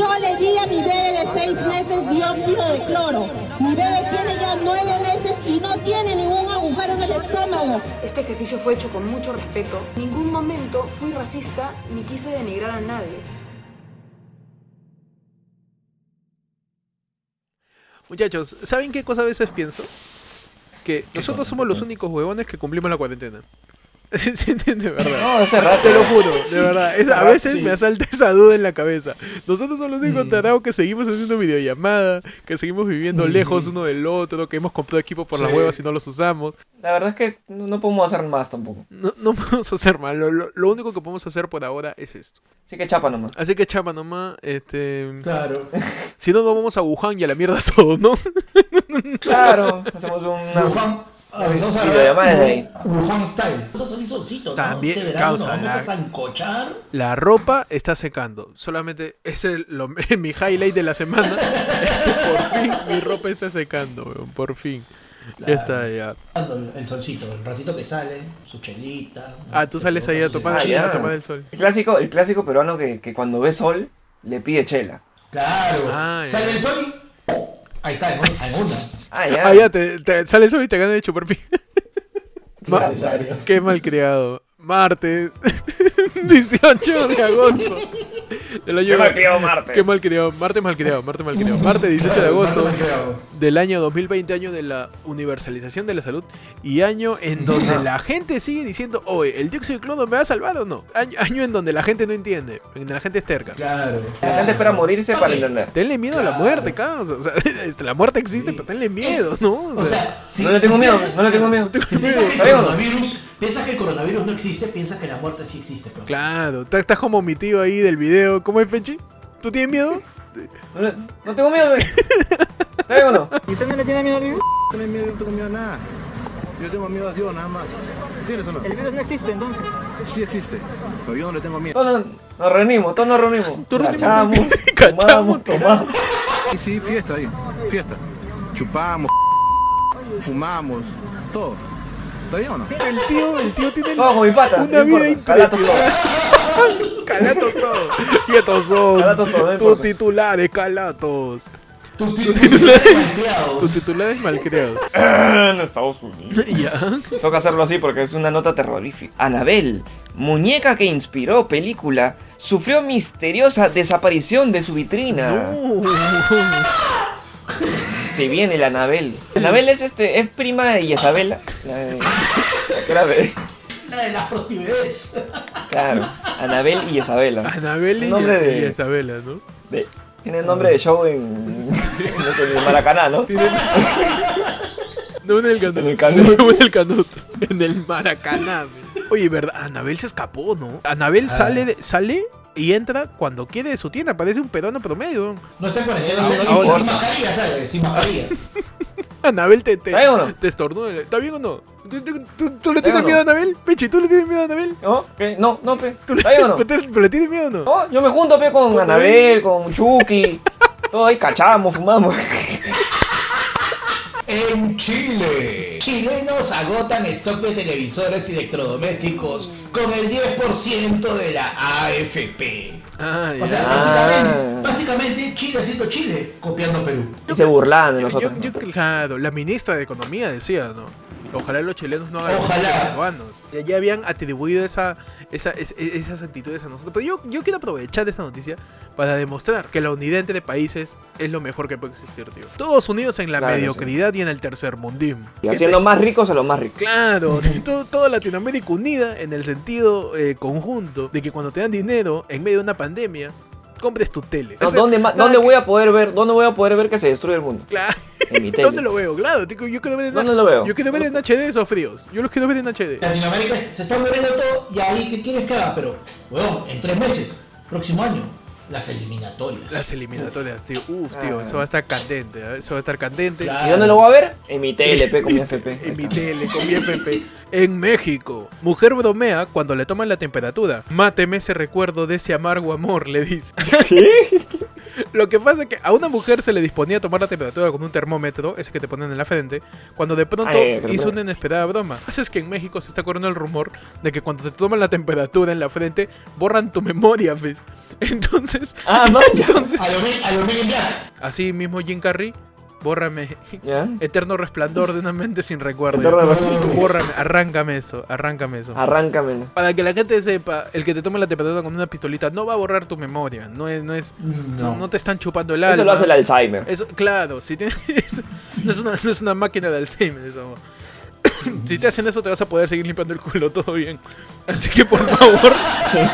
Yo le di a mi bebé de seis meses dióxido de cloro. Mi bebé tiene ya nueve meses y no tiene ningún agujero en el estómago. Este ejercicio fue hecho con mucho respeto. En ningún momento fui racista ni quise denigrar a nadie. Muchachos, ¿saben qué cosa a veces pienso? Que nosotros somos los únicos huevones que cumplimos la cuarentena. ¿Sí entiende, verdad? No, hace rato. Te lo juro, de verdad. Es- a veces sí. me asalta esa duda en la cabeza. Nosotros somos los únicos Mm. tarados que seguimos haciendo videollamada, que seguimos viviendo Mm. lejos uno del otro, que hemos comprado equipos por las Sí. huevas y no los usamos. La verdad es que no, no podemos hacer más tampoco. No, no podemos hacer más. Lo, lo- lo único que podemos hacer por ahora es esto. Así que chapa nomás. Así que chapa nomás, este... Claro. Si no, nos vamos a Wuhan y a la mierda todo, ¿no? Claro, hacemos una... Wuhan. A Videollamada desde ahí. Wuhan Style. Eso es un solcito, ¿no? También, Este verano causa, vamos la- a zancochar. La ropa está secando. Solamente ese es lo- mi highlight de la semana. Es que por fin mi ropa está secando, weón. Por fin. Ya está, ya. El, el solcito, el ratito que sale, su chelita. Ah, tú sales ahí a tomar, Ah, a tomar el sol. El clásico, el clásico peruano que, que cuando ve sol le pide chela. Claro. Ah, ya. sale el sol y. Ahí está, en, en una. Ah, ya. Ah, ya, te, te- sale el sol y te gana de chupar. Qué malcriado. Martes 18 de agosto. Del año- Qué malcriado martes. Qué malcriado. Martes malcriado. Martes malcriado. Martes 18 de agosto. Del año 2020, año de la universalización de la salud y año en donde la gente sigue diciendo, oye, ¿el dióxido de cloro me va a salvar o no? Año, año en donde la gente no entiende, en donde la gente es terca. Claro. La gente espera morirse para entender. Tenle miedo a la Claro. muerte, causa. O sea, este, la muerte existe, Sí. pero tenle miedo, ¿no? O sea, si- No le tengo si miedo, no le tengo miedo. Si piensas que ¿Está el bien o no? piensas que el coronavirus no existe, piensas que la muerte sí existe. pues. claro, estás estás como mi tío ahí del video. ¿Cómo es, Fechi? ¿Tú tienes miedo? No, le- no tengo miedo, güey. ¿Está bien o no? Tienes miedo, yo no tengo miedo a nada. Yo tengo miedo a Dios nada más. ¿Entiendes o no? El virus no existe entonces. Sí existe, pero yo no le tengo miedo. Todos nos, reunimos, todos nos reunimos. Todos Cachamos, Cachamos, tomamos, tomamos. Y sí, fiesta ahí, fiesta. Chupamos, fumamos, todo. ¿Está bien o no? El tío, el tío tiene Todo con mi pata. una no vida importa, calatos impresionante. Calatos todos. Y estos son Calatos todos, no tus importa. titulares, calatos. Tus titulares malcriados. Tus titulares malcriados. En Estados Unidos. ya. Toca hacerlo así porque es una nota terrorífica. Anabel, muñeca que inspiró película, sufrió misteriosa desaparición de su vitrina. No. Se viene la Anabel. Anabel es este, es prima de Isabela. La de- bebé. La de las prostituées. Claro, Anabel y Isabela. Anabel y, Nombre de- y Isabela, ¿no? De- tiene nombre de show en, no sé, en Maracaná, ¿no? No en el Canut. En el Canut. No en el Canut. En el Maracaná. Oye, ¿verdad? Anabel se escapó, ¿no? Anabel Ah. sale, de- sale y entra cuando quiere de su tienda. Parece un peruano promedio. No está en cuarentena, y- y ahora- sin mascarilla, ¿sabes? Sin mascarilla. Anabel te, te, ¿Está bien o no? te estornuda. ¿Está bien o no? ¿Tú, tú- tú- tú le ¿Está bien tienes miedo a? Anabel? Pechi, ¿tú le tienes miedo a Anabel? ¿No? ¿Qué? No, no, pe. ¿Tú le, ¿Está bien o no? pero le tienes miedo o no? No, yo me junto pe con Anabel, con Chucky. Todo ahí cachamos, fumamos. En Chile, chilenos agotan stock de televisores y electrodomésticos con el 10% de la AFP. Ah. O sea, Ah. básicamente, básicamente Chile haciendo Chile, copiando Perú. Y se burlan de Yo- nosotros. yo- yo- claro, la ministra de Economía decía, ¿no? Ojalá los chilenos no hagan Ojalá. los peruanos. Ya, ya habían atribuido esa, esa, es- esas actitudes a nosotros. Pero yo, yo quiero aprovechar esta noticia para demostrar que la unidad entre países es lo mejor que puede existir, tío. Todos unidos en la Claro, mediocridad y en el tercer mundismo. Y haciendo más ricos a los más ricos. Claro, todo, toda Latinoamérica unida en el sentido eh, conjunto de que cuando te dan dinero en medio de una pandemia, compres tu tele. No, O sea, ¿Dónde, dónde que- voy a poder ver? ¿Dónde voy a poder ver que se destruye el mundo? Claro. En mi tele. ¿Dónde lo veo? Claro, tío, yo quiero ver en ¿Dónde lo veo? Yo quiero ver en HD esos fríos. Yo los quiero ver en HD. Latinoamérica se está muriendo todo y ahí, ¿qué quieres que haga? Pero, weón, en tres meses, próximo año, las eliminatorias. Las eliminatorias, tío. Uf, tío, Ah. eso va a estar candente. ¿eh? Eso va a estar candente. Claro. ¿Y dónde lo voy a ver? En mi tele, pe, con mi FP. En mi tele, con mi FP. En México, mujer bromea cuando le toman la temperatura. Máteme ese recuerdo de ese amargo amor, le dice. Lo que pasa es que a una mujer se le disponía a tomar la temperatura con un termómetro, ese que te ponen en la frente, cuando de pronto Ay, hizo una inesperada broma. Es que en México se está corriendo el rumor de que cuando te toman la temperatura en la frente, borran tu memoria, ¿ves? Entonces, Ah, vaya. A lo a lo así mismo Jim Carrey, bórrame. ¿Ya? Eterno resplandor de una mente sin recuerdo. Eterno resplandor. Bórrame, arráncame eso, arráncame eso. Arráncamela. Para que la gente sepa, el que te tome la temperatura con una pistolita no va a borrar tu memoria. No es, no es, no, no te están chupando el alma. Eso lo hace el Alzheimer. Eso, claro, si tiene- eso- no, es una, no es una máquina de Alzheimer eso. si te hacen eso te vas a poder seguir limpiando el culo todo bien. Así que por favor,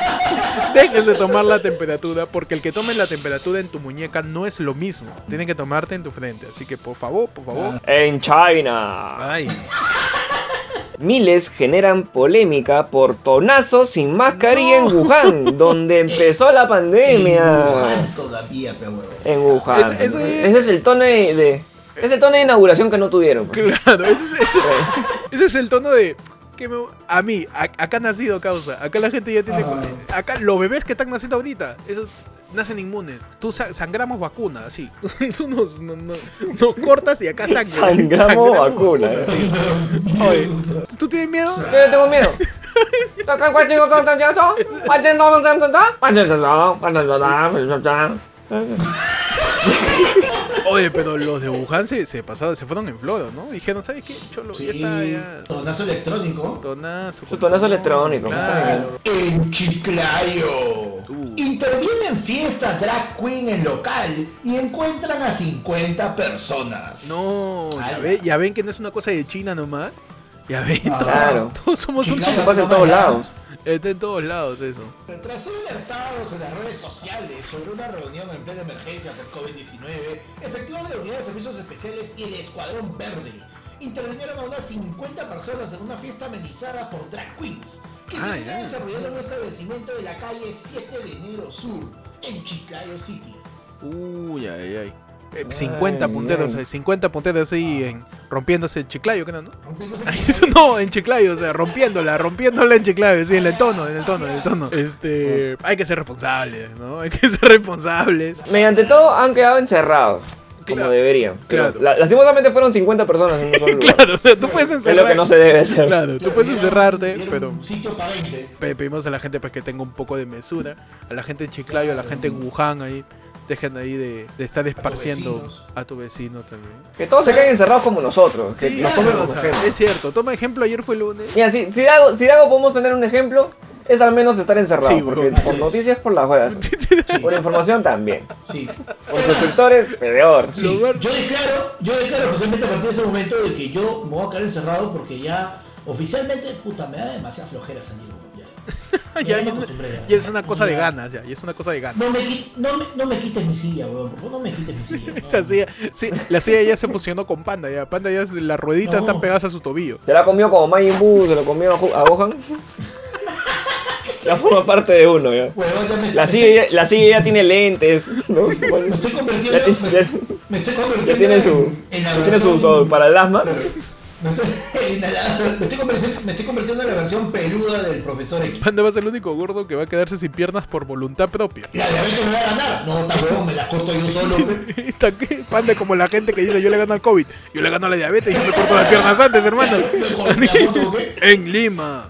dejes de tomar la temperatura porque el que tome la temperatura en tu muñeca no es lo mismo. Tienen que tomarte en tu frente. Así que por favor, por favor. En China. Ay, Miles generan polémica por tonazo sin mascarilla en Wuhan, donde empezó la pandemia. Igual Todavía, pero. En Wuhan. Ese- ese- ¿no? Ese es el tono de- es el tono de inauguración que no tuvieron. pues. claro, ese es, ese- ese es el tono de... Que me- a mí, a- acá ha nacido causa. Acá la gente ya tiene. Ajá. Acá los bebés que están naciendo ahorita, esos nacen inmunes. Tú sa- sangramos vacuna, así. Tú nos, no- no- nos cortas y acá sangre. Sangramos vacuna. sí. Oye, ¿tú tienes miedo? Yo tengo miedo. Oye, pero los de Wuhan se, se pasaron, se fueron en floro, ¿no? Dijeron, ¿sabes qué? Cholo, ya Sí, está, ya. tonazo electrónico. Tonazo. Su tonazo electrónico, Claro. En Chiclayo. Uh. Intervienen fiesta drag queen en local y encuentran a 50 personas. No, ya, Ala. ve- ya ven que no es una cosa de China nomás. Ya ven, Ah. todos- Claro. todos somos un Chiclayo, Eso pasa en todos lados. Está en todos lados eso. Tras ser alertados en las redes sociales sobre una reunión en plena emergencia por COVID-19, efectivos de la Unidad de Servicios Especiales y el Escuadrón Verde intervinieron a unas 50 personas en una fiesta amenizada por drag queens, que Ah, se ya. desarrollando en un establecimiento de la calle 7 de enero sur, en Chiclayo City. Uy, ay, ay. Eh, 50 Ay, punteros, eh, 50 punteros ahí en, rompiéndose el chiclayo, ¿qué no? no? No, en Chiclayo, o sea, rompiéndola, rompiéndola en Chiclayo, sí, en el tono, en el tono, en el tono. Este, hay que ser responsables, ¿no? Hay que ser responsables. Mediante todo han quedado encerrados. Como Claro, deberían. Pero claro. la- lastimosamente fueron 50 personas en un solo lugar. Claro, o sea, tú puedes Es encerrar. lo que no se debe hacer. Claro, tú puedes encerrarte, pero Un sitio para 20. pe- pedimos a la gente pues que tenga un poco de mesura. A la gente en Chiclayo, a la gente en Wuhan ahí. Dejen ahí de, de estar esparciendo a tu vecino también. Que todos se queden encerrados como nosotros. Que Sí, nos claro, tomen o como sea, ejemplo. es cierto, toma ejemplo, ayer fue lunes. Mira, si, si, de algo, si de algo podemos tener un ejemplo, es al menos estar encerrados. Sí, porque por noticias por las juegas. Por información también. Sí. Por suscriptores, peor. Sí, yo declaro, yo declaro justamente a partir de ese momento de que yo me voy a quedar encerrado porque ya oficialmente, puta, me da demasiada flojera salir. Ya, es una cosa de ganas, ya, ya es una cosa de ganas. No me, no, me, no me quites mi silla, weón. Por favor, no me quites mi silla. Esa silla, sí, la silla ya se fusionó con Panda, ya. Panda ya, es- las rueditas No. están pegadas a su tobillo. Se la comió como Majin Buu, se lo comió a, Gohan. Ya forma parte de uno, ya. Weón, ya me, La silla, ya- la silla ya tiene lentes, me estoy convirtiendo, Ya, me estoy convirtiendo ya tiene su, en, en la ya tiene su, su- para el asma. Me estoy, me convirtiendo, me estoy convirtiendo en la versión peluda del profesor X. Panda va a ser el único gordo que va a quedarse sin piernas por voluntad propia. La diabetes me va a ganar. No, huevón, me la corto yo solo. Panda como la gente que dice yo le gano al COVID, yo le gano a la diabetes y yo me corto las piernas antes, hermano. En Lima.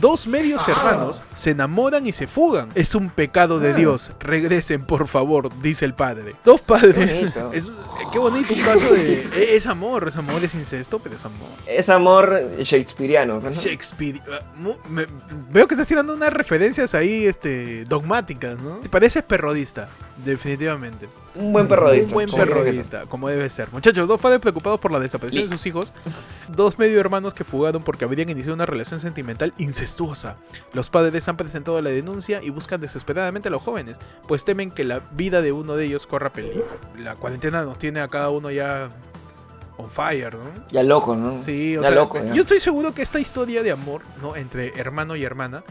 Dos medios Ah. hermanos se enamoran y se fugan. Es un pecado de Dios. Regresen, por favor, dice el padre. Dos padres. Qué bonito. Es- qué bonito un caso de. e- Es amor, es amor, es incesto, pero es amor. Es amor shakespeareano. ¿no? Shakespeare. ah, me- veo que estás tirando unas referencias ahí este, dogmáticas, ¿no? Te pareces perrodista, definitivamente. Un buen perrodista. Un buen como perrodista, como debe ser. Muchachos, dos padres preocupados por la desaparición de sus hijos. Dos medio hermanos que fugaron porque habrían iniciado una relación sentimental incestuosa. Los padres han presentado la denuncia y buscan desesperadamente a los jóvenes, pues temen que la vida de uno de ellos corra peligro. La cuarentena nos tiene a cada uno ya on fire, ¿no? Ya loco, ¿no? Sí, o ya sea, loco. ya. yo estoy seguro que esta historia de amor, ¿no? Entre hermano y hermana,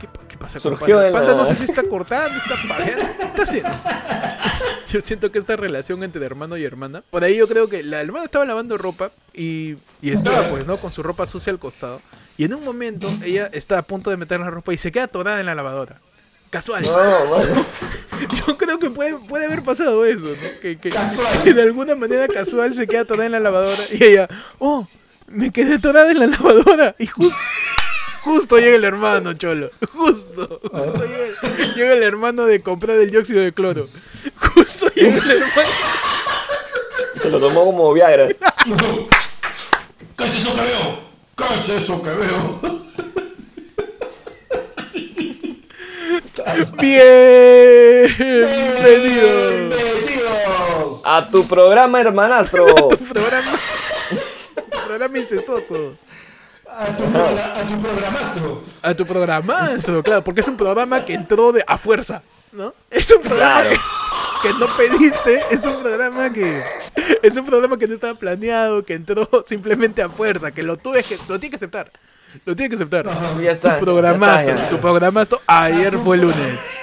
¿qué, qué pasa con Surgió Panda? de la- Panda no sé si está cortando, está pajeando, ¿qué está haciendo? Yo siento que esta relación entre hermano y hermana, por ahí yo creo que la hermana estaba lavando ropa y, y estaba pues, ¿no? Con su ropa sucia al costado. Y en un momento ella está a punto de meter la ropa y se queda atorada en la lavadora. Casual. No, bueno. Yo creo que puede puede, haber pasado eso, ¿no? Que, que- Casual. que de alguna manera casual se queda atorada en la lavadora y ella, oh, me quedé atorada en la lavadora y justo... Justo llega el hermano, cholo. Justo. Justo llega, llega el hermano de comprar el dióxido de cloro. Justo llega el hermano. Se lo tomó como Viagra. ¿Qué es? ¿Qué es eso que veo? Bienvenido. Bienvenidos A tu programa, hermanastro. Programa, programa incestuoso. a tu, a tu programastro. A tu programazo, claro, porque es un programa que entró de a fuerza, ¿no? Es un programa Claro. que, no pediste, es un programa que es un programa que no estaba planeado, que entró simplemente a fuerza, que lo tuve que lo tienes que aceptar. Lo tienes que aceptar. Ya está. Tu programazo, ya está, ya. tu programazo ayer fue lunes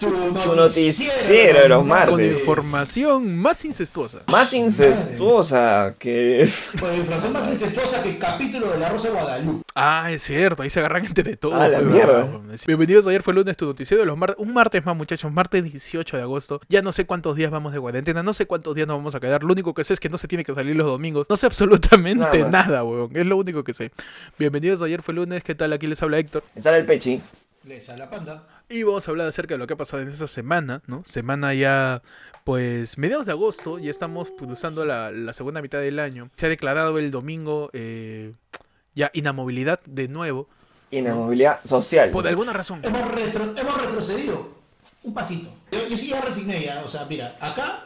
Tu noticiero de los con martes. información más incestuosa. Más incestuosa que. Con información más incestuosa que el capítulo de la Rosa de Guadalupe. Ah, es cierto, ahí se agarran entre todos. A la pues, mierda. Bienvenidos, ayer fue lunes, tu noticiero de los martes. Un martes más, muchachos, martes 18 de agosto. Ya no sé cuántos días vamos de cuarentena, no sé cuántos días nos vamos a quedar. Lo único que sé es que no se tiene que salir los domingos. No sé absolutamente Nada weón. Es lo único que sé. Bienvenidos, ayer fue lunes. ¿Qué tal? Aquí les habla Héctor. Me sale el pechi. Les a la panda. Y vamos a hablar acerca de lo que ha pasado en esta semana, ¿no? Semana ya, pues, mediados de agosto, ya estamos cruzando la, la segunda mitad del año. Se ha declarado el domingo eh, ya inamovilidad de nuevo, Inamovilidad social. por alguna razón. Hemos, retro- hemos retrocedido un pasito. Yo, yo sí ya resigné ya. O sea, mira, acá.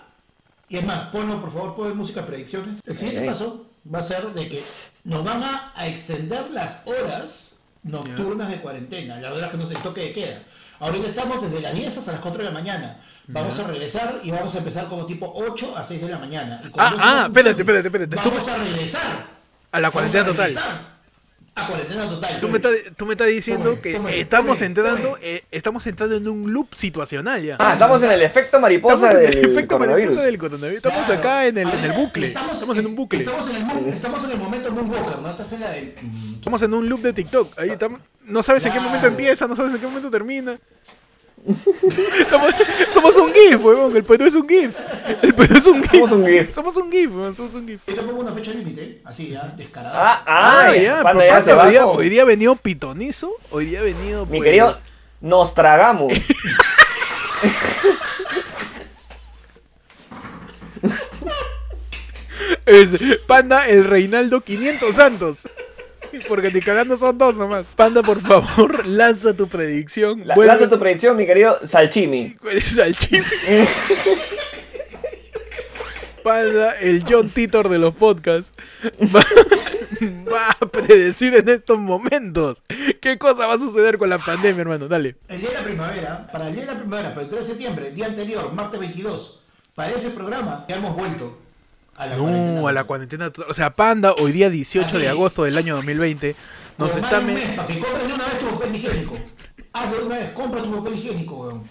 Y es más, ponlo por favor, pon música predicciones. El siguiente paso va a ser de que nos van a, a extender las horas nocturnas de cuarentena. La verdad es que no se toque de queda. Ahorita estamos desde las 10 hasta las 4 de la mañana. Vamos a regresar y vamos a empezar como tipo 8 a 6 de la mañana. Y Ah, ah, espérate, espérate, espérate. Vamos a regresar. A la cuarentena Vamos a total. A cuarentena total. Tú me, estás, tú me estás diciendo Tome, que tome, estamos tome, entrando, tome. eh, estamos entrando en un loop situacional ya. Ah, estamos en el efecto mariposa estamos en el del efecto coronavirus. mariposa del coronavirus. Estamos Claro. acá en el, en el bucle. Estamos, en un bucle. Estamos en el, estamos en el momento Moonwalker, ¿no? Estás en la de. Estamos en un loop de TikTok. Ahí estamos. No sabes en qué momento Claro. empieza, no sabes en qué momento termina. Estamos- somos un GIF, weón. El Perú es un GIF. El Perú es un GIF. Somos un GIF. Somos un GIF, weón. Somos un GIF. Yo te pongo una fecha límite, así ya, descarada. Ah, ah, ya, Panda ya se va hoy, día, con- hoy día ha venido pitonizo. Hoy día ha venido. Mi pues, querido, nos tragamos. Es Panda, el Reinaldo 500 Santos. Porque ni cagando son dos nomás. Panda, por favor, lanza tu predicción. La- lanza tu predicción, mi querido Salchimi. ¿Cuál es al chip? Panda, el John Titor de los podcasts, va, va a predecir en estos momentos qué cosa va a suceder con la pandemia, hermano. Dale. El día de la primavera, para el día de la primavera, para el 3 de septiembre, el día anterior, martes 22, para ese programa ya hemos vuelto a la cuarentena. No, a la cuarentena. total. O sea, Panda, hoy día 18 de agosto del año 2020, nos está... de un me- mes, para que compres de una vez tu papel higiénico. Hazlo de una vez, compra tu papel higiénico, weón.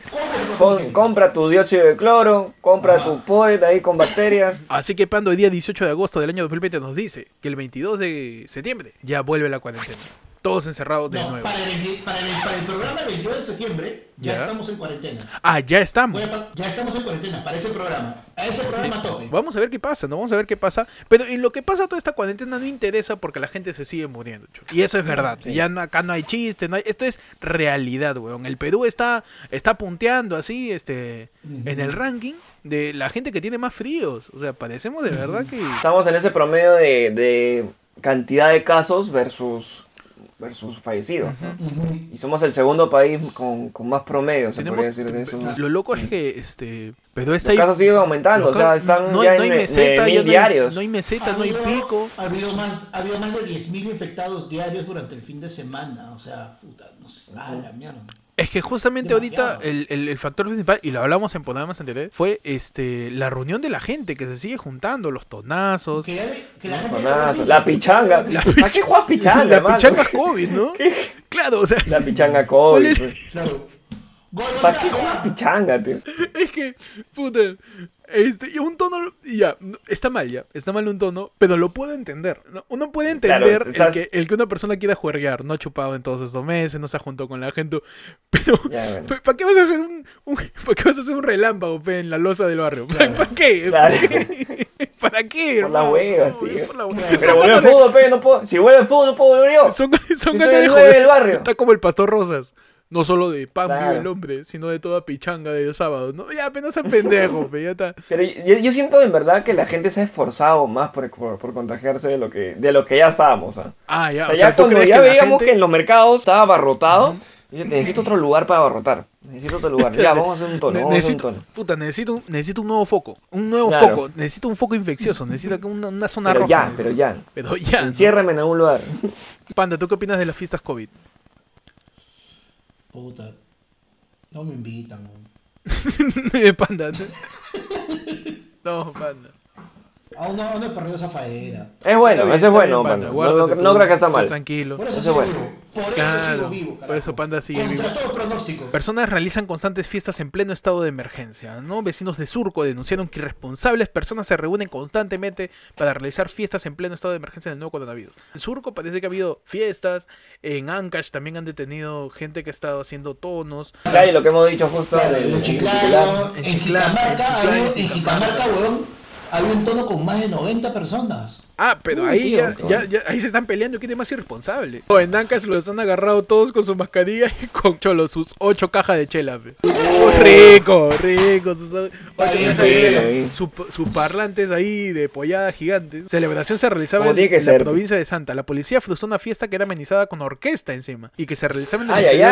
Compra tu compra tu dióxido de cloro, compra Ah. tu poet ahí con bacterias. Así que Panda, hoy día 18 de agosto del año 2020 nos dice que el 22 de septiembre ya vuelve la cuarentena. Todos encerrados de No, nuevo. para el, para, el, para el programa 22 de septiembre ya, Ya. estamos en cuarentena. Ah, ya estamos. A ya estamos en cuarentena para ese programa. A ese programa tope. Vamos a ver qué pasa, ¿no? Vamos a ver qué pasa. Pero en lo que pasa toda esta cuarentena no interesa porque la gente se sigue muriendo, chulo. Y eso es verdad. Ya no- acá no hay chiste, no hay- esto es realidad, weón. El Perú está, está punteando así, este, en el ranking de la gente que tiene más fríos. O sea, parecemos de verdad que... Estamos en ese promedio de, de cantidad de casos versus, versus fallecidos. ¿no? Ujú. Y somos el segundo país con, con más promedio, se podría decir. de eso. Lo loco es que, este, Perú está Los ahí... casos siguen aumentando, o sea, están no, ya no hay en me- meseta, mil no hay- diarios. no hay meseta, no hay habido- pico. Ha habido más, ha habido más de 10.000 infectados diarios durante el fin de semana. O sea, puta, no sé, a la mierda. Es que justamente Demasiado. ahorita el, el- el factor principal, y lo hablamos en programas anteriores, fue este la reunión de la gente que se sigue juntando, los tonazos, Que, que la gente Tonazo. La pichanga. La ¿Para qué juegas pichanga, la pichanga COVID, ¿no? Claro, o sea, La pichanga ¿Cuál COVID. es? pues. Claro. ¿Para qué juegas pichanga, tío? Es que, puta, este, y un tono, ya, no, está mal ya, está mal un tono, pero lo puedo entender. ¿no? Uno puede Claro, entender estás- el, que, el que una persona quiera juerguear, no ha chupado en todos estos meses, no se ha juntado con la gente, pero Ya, bueno. ¿para qué vas a hacer un, un- ¿para qué vas a hacer un relámpago pe, en la losa del barrio? Claro. ¿Para qué? Claro. ¿Para qué? Por las huevas, tío. por huevas. Pero vuelve fútbol, pe, no puedo. Si vuelve el fútbol, no puedo volver yo. Son, son ganas de joder. del barrio. Está como el pastor Rosas. No solo de pan Claro. vive el hombre, sino de toda pichanga de sábado. ¿no? Ya apenas a pendejo, pe, ya está. Pero yo, yo siento en verdad que la gente se ha esforzado más por, por, por contagiarse de lo que, de lo que ya estábamos. ¿ah? Ah, ya. O sea, o ya sea, ¿tú cuando ya que veíamos gente- que en los mercados estaba abarrotado, dije, necesito otro lugar para abarrotar. Necesito otro lugar. Ya, vamos a hacer un tono. Ne- Vamos a hacer un necesito, tono. puta, necesito, un- necesito un nuevo foco. Un nuevo Claro. foco. Necesito un foco infeccioso. Necesito una, una zona Pero roja. ya, necesito. pero ya. Pero ya. ¿no? Enciérrame en algún lugar. Panda, ¿tú qué opinas de las fiestas COVID? Puta. No me invitan. weón. Panda. No, No, Panda. Aún no, no he perdido esa faena. Es bueno, bien, ese es bueno, Panda. No, Guárdate no- no tú, creo que está mal. Tranquilo. Por eso Ese sigo bueno. Por eso Claro, sigo vivo. por eso carajo. Panda sigue Contra vivo. todo pronóstico. Personas realizan constantes fiestas en pleno estado de emergencia, ¿no? Vecinos de Surco denunciaron que irresponsables personas se reúnen constantemente para realizar fiestas en pleno estado de emergencia del nuevo coronavirus. En Surco parece que ha habido fiestas, en Ancash también han detenido gente que ha estado haciendo tonos. Claro, y lo que hemos dicho justo Claro, en Chiclayo, En en Chiclayo, en Chiclayo, había- en en Jicamarca, weón, había un tono con más de 90 personas. Ah, pero Uy, ahí tío, ya, ya- ya- ahí se están peleando quién es más irresponsable. O en Ancash los han agarrado todos con su mascarilla y con cholo, sus ocho cajas de chela. pe. rico, rico, sus ocho bien, cajas de sí, chela. ahí. Su- sus parlantes ahí de pollada gigante. Celebración se realizaba en, la provincia de Santa. La policía frustró una fiesta que era amenizada con orquesta encima y que se realizaba en el Ay, interior-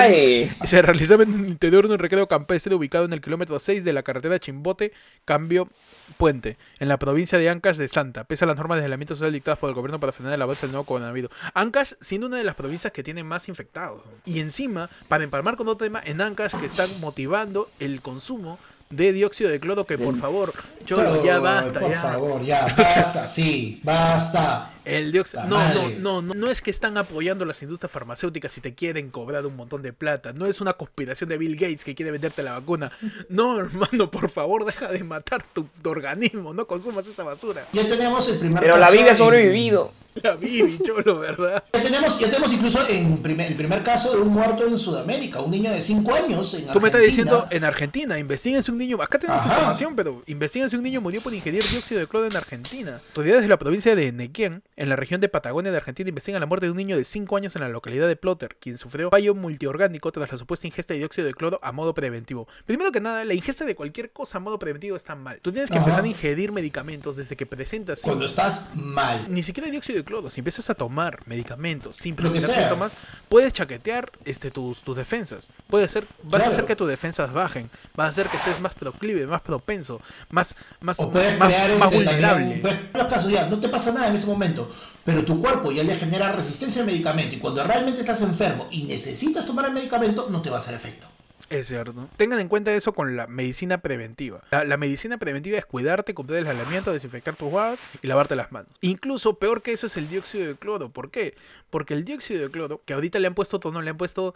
ay. se realizaba en el interior de un recreo campestre ubicado en el kilómetro 6 de la carretera Chimbote, Cambio Puente, en la provincia de Ancash de Santa, pese a las normas de aislamiento social dictadas por el gobierno para frenar el avance del nuevo coronavirus. Ancash siendo una de las provincias que tiene más infectados. Y encima, para empalmar con otro tema, en Ancash que están motivando el consumo de dióxido de cloro, que por favor, Cholo, ya basta, Por ya. favor, ya, basta, sí, basta. El dióxido. No, no, no, no, no es que están apoyando las industrias farmacéuticas y te quieren cobrar un montón de plata. No es una conspiración de Bill Gates que quiere venderte la vacuna. No, hermano, por favor, deja de matar tu, tu organismo. No consumas esa basura. Ya tenemos el primer Pero la Biblia ha en- sobrevivido. La vi, cholo, ¿verdad? Ya tenemos, ya tenemos incluso en primer- el primer caso de un muerto en Sudamérica, un niño de 5 años en Tú me estás Argentina. diciendo en Argentina, investiguense un niño. Acá tenemos Ajá. información, pero investiguense un niño murió por ingerir dióxido de cloro en Argentina. Autoridades de la provincia de Nequén, en la región de Patagonia de Argentina, investigan la muerte de un niño de 5 años en la localidad de Plotter, quien sufrió fallo multiorgánico tras la supuesta ingesta de dióxido de cloro a modo preventivo. Primero que nada, la ingesta de cualquier cosa a modo preventivo está mal. Tú tienes que Ajá. empezar a ingerir medicamentos desde que presentas Cuando estás mal. ni siquiera dióxido de cloro, si empiezas a tomar medicamentos sin presentar síntomas, puedes chaquetear este, tus, tus defensas. Puede ser, vas a hacer que tus defensas bajen, vas a hacer que estés más proclive, más propenso, más, más, más, crear más este, vulnerable. en los casos ya, no te pasa nada en ese momento, pero tu cuerpo ya le genera resistencia al medicamento y cuando realmente estás enfermo y necesitas tomar el medicamento, no te va a hacer efecto. Es cierto. Tengan en cuenta eso con la medicina preventiva. La, la medicina preventiva es cuidarte, cumplir el aislamiento, desinfectar tus guadas y lavarte las manos. Incluso peor que eso es el dióxido de cloro. ¿Por qué? Porque el dióxido de cloro, que ahorita le han puesto tono, le han puesto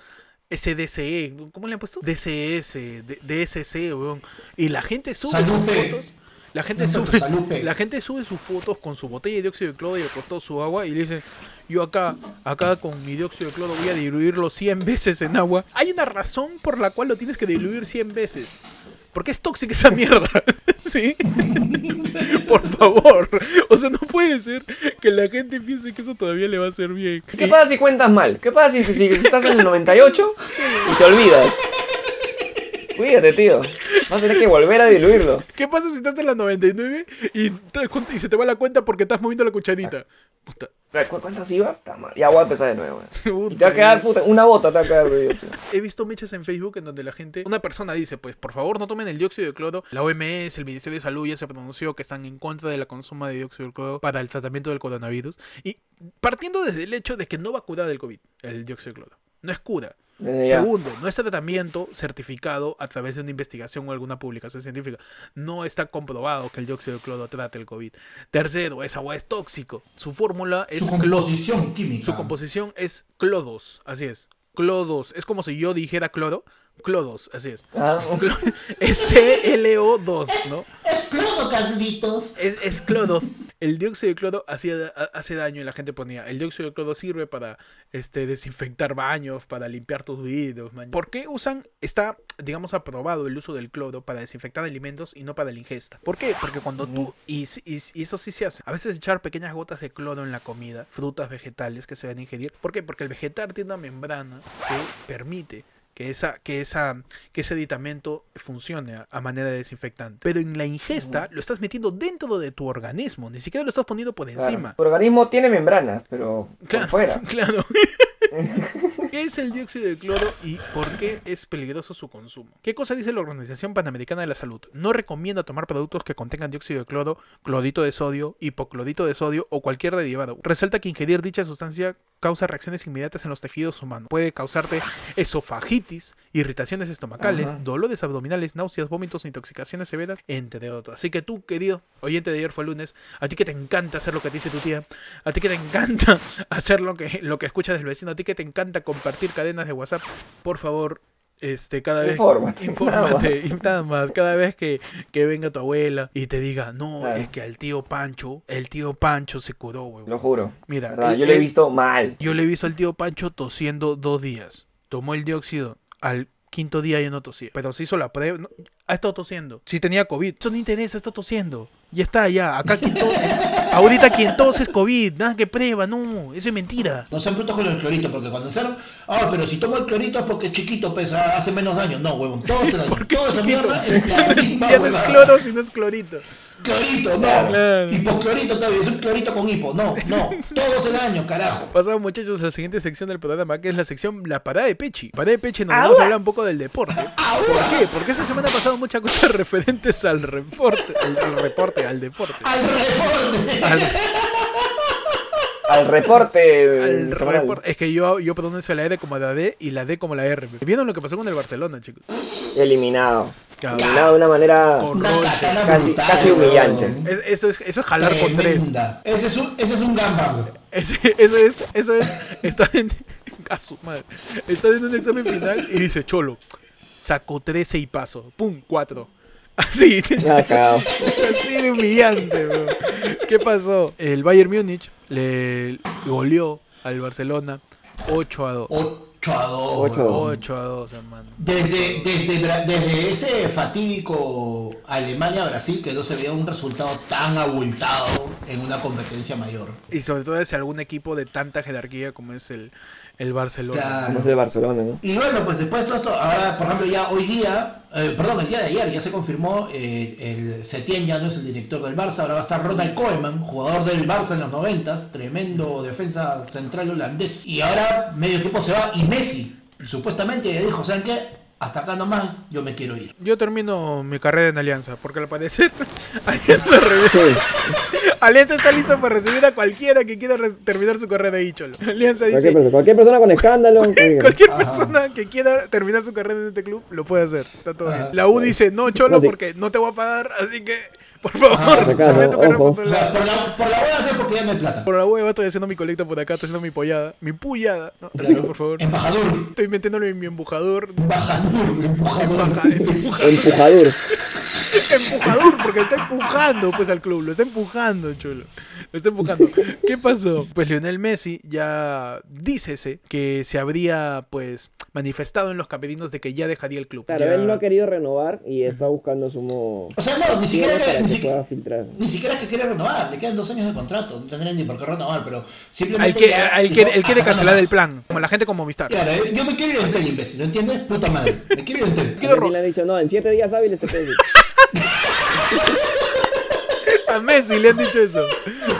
SDCE, ¿cómo le han puesto? DCS, D- DSC, weón. Y la gente sube sus fotos. La gente, sube, la gente sube sus fotos con su botella de dióxido de cloro y al costado su agua y le dicen, yo acá, acá con mi dióxido de cloro voy a diluirlo 100 veces en agua. Hay una razón por la cual lo tienes que diluir 100 veces. Porque es tóxica esa mierda. ¿Sí? Por favor. O sea, no puede ser que la gente piense que eso todavía le va a hacer bien. ¿Qué pasa si cuentas mal? ¿Qué pasa si, si- si estás en el 98 y te olvidas? Cuídate, tío. Vas a tener que volver a diluirlo. ¿Qué pasa si estás en la 99 y, se te va la cuenta porque estás moviendo la cucharita? Puta. ¿Cu- ¿Cuántas iba? Ya voy a empezar de nuevo. weón. Y te va a Puta. quedar, puta, una bota te va a quedar dióxido. He visto mechas en Facebook en donde la gente, una persona dice, pues por favor no tomen el dióxido de cloro. La OMS, el Ministerio de Salud ya se pronunció que están en contra de la consumo de dióxido de cloro para el tratamiento del coronavirus. Y partiendo desde el hecho de que no va a curar del COVID, el dióxido de cloro. No es cura. Desde ya. Segundo, no es tratamiento certificado a través de una investigación o alguna publicación científica. No está comprobado que el dióxido de cloro trate el COVID. Tercero, esa agua es tóxico. Su fórmula es Su composición química. Su composición es clodos, así es. Clodos. Es como si yo dijera cloro. Clodos, así es. Ah, Es C-L-O-2, ¿no? Es clodo, Carlitos. Es, es cloro. El dióxido de cloro hacía, ha- hace daño y la gente ponía. El dióxido de cloro sirve para este, desinfectar baños, para limpiar tus vidrios. man. ¿Por qué usan, está, digamos, aprobado el uso del cloro para desinfectar alimentos y no para la ingesta? ¿Por qué? Porque cuando tú, y, si- y, y eso sí se hace, a veces echar pequeñas gotas de cloro en la comida, frutas, vegetales que se van a ingerir. ¿Por qué? Porque el vegetal tiene una membrana que permite que, esa, que, esa, que ese aditamento funcione a, a manera de desinfectante. Pero en la ingesta lo estás metiendo dentro de tu organismo, ni siquiera lo estás poniendo por claro. encima. Tu organismo tiene membrana, pero Claro, por fuera. Claro. ¿Qué es el dióxido de cloro y por qué es peligroso su consumo? ¿Qué cosa dice la Organización Panamericana de la Salud? No recomienda tomar productos que contengan dióxido de cloro, clorito de sodio, hipoclorito de sodio o cualquier derivado. Resalta que ingerir dicha sustancia causa reacciones inmediatas en los tejidos humanos. Puede causarte esofagitis, irritaciones estomacales, Ajá. dolores abdominales, náuseas, vómitos, intoxicaciones severas, entre otros. Así que tú, querido oyente de ayer fue lunes, a ti que te encanta hacer lo que te dice tu tía, a ti que te encanta hacer lo que, lo que escuchas del vecino, a ti que te encanta compartir cadenas de WhatsApp, por favor, este, cada vez... Infórmate, nada y nada más. Cada vez que, que venga tu abuela y te diga, no, Claro. es que al tío Pancho, el tío Pancho se curó, huevón. Lo juro. Mira, Yo lo he visto mal. yo le he visto al tío Pancho tosiendo dos días. Tomó el dióxido. Al quinto día ya no tosía. Pero se hizo la prueba. no, ha estado tosiendo. Si tenía COVID. Eso no interesa, está tosiendo. Ya está, ya. Acá quien tose. Ahorita quien tose es COVID. Nada que prueba. No, eso es mentira. No sean brutos con el clorito, porque cuando usaron, ah, pero si tomo el clorito es porque es chiquito, pesa, hace menos daño. No, huevón, todo se daño. Mierda es Ya no es cloro, sino es clorito. Clorito, no. Claro. Hipoclorito todavía, es un clorito con hipo. No, no. Todo hace daño, carajo. Pasamos muchachos a la siguiente sección del programa, que es la sección La Parada de Pechi. Parada de Pechi nos vamos a hablar un poco del deporte. ¿Por qué? Porque esta semana ha pasado muchas cosas referentes al reporte, al, al reporte, al deporte. Al reporte. Al- Al reporte al Es que yo, yo pronuncio la R como la D y la D como la R. ¿Vieron lo que pasó con el Barcelona, chicos? Eliminado. Eliminado de una manera Casi- brutal, casi humillante. Es- eso, es, eso es jalar con tres. Tremenda. Ese es un, ese es un gangbang. Ese- eso es, eso es, está en, a su madre. Está en un examen final y dice, Cholo, sacó 13 y paso. Pum, 4. Así. Así de humillante, bro. ¿Qué pasó? El Bayern Múnich le goleó al Barcelona 8 a 2. 8 a 2. Ocho a dos. 8 a 2, hermano. Desde, desde, desde ese fatídico Alemania-Brasil que no se veía un resultado tan abultado en una competencia mayor. Y sobre todo si algún equipo de tanta jerarquía como es el, el Barcelona. Claro. Como es el Barcelona, ¿no? Y bueno, pues después de esto, ahora, por ejemplo, ya hoy día, eh, perdón, el día de ayer ya se confirmó, eh, el Setién ya no es el director del Barça, ahora va a estar Ronald Koeman, jugador del Barça en los 90, tremendo defensa central holandés. Y ahora medio equipo se va y Messi, supuestamente dijo, ¿saben qué? Hasta acá nomás yo me quiero ir. Yo termino mi carrera en Alianza, porque al parecer Alianza, Alianza está listo para recibir a cualquiera que quiera terminar su carrera ahí, cholo. Alianza Cualquier, dice, persona, cualquier persona con escándalo. cualquier Ajá. persona que quiera terminar su carrera en este club lo puede hacer. Está todo bien. La U dice, no, cholo, porque no te voy a pagar, así que, por favor, Ah, carrera ojo. por lado. por la, por la voy a hacer porque ya no hay plata. Por la hueva estoy haciendo mi colecta por acá, estoy haciendo mi pollada, mi pullada, ¿no? Por favor, Embajador, estoy metiéndole mi embujador, embajador, embajador. Embaja- empuja- Empujador. empujador, porque está empujando pues al club, lo está empujando, chulo. Lo está empujando. ¿Qué pasó? Pues Lionel Messi ya dícese que se habría pues manifestado en los camerinos de que ya dejaría el club. Claro, Ya- él no ha querido renovar y está buscando sumo. O sea, no, ni siquiera que, que ni, si- ni siquiera que quiere renovar, le quedan dos años de contrato, no tendría ni por qué renovar, pero simplemente. que, ya que, dijo, él quiere "Hasta acá cancelar el nomás". plan, como la gente con Movistar. Claro, eh, yo me quiero ir en tel, imbécil, ¿lo entiendes? Puta madre, me quiero ir. Quiero A Messi ro- le han dicho, no, en siete días hábiles te puedes ir. A Messi le han dicho eso.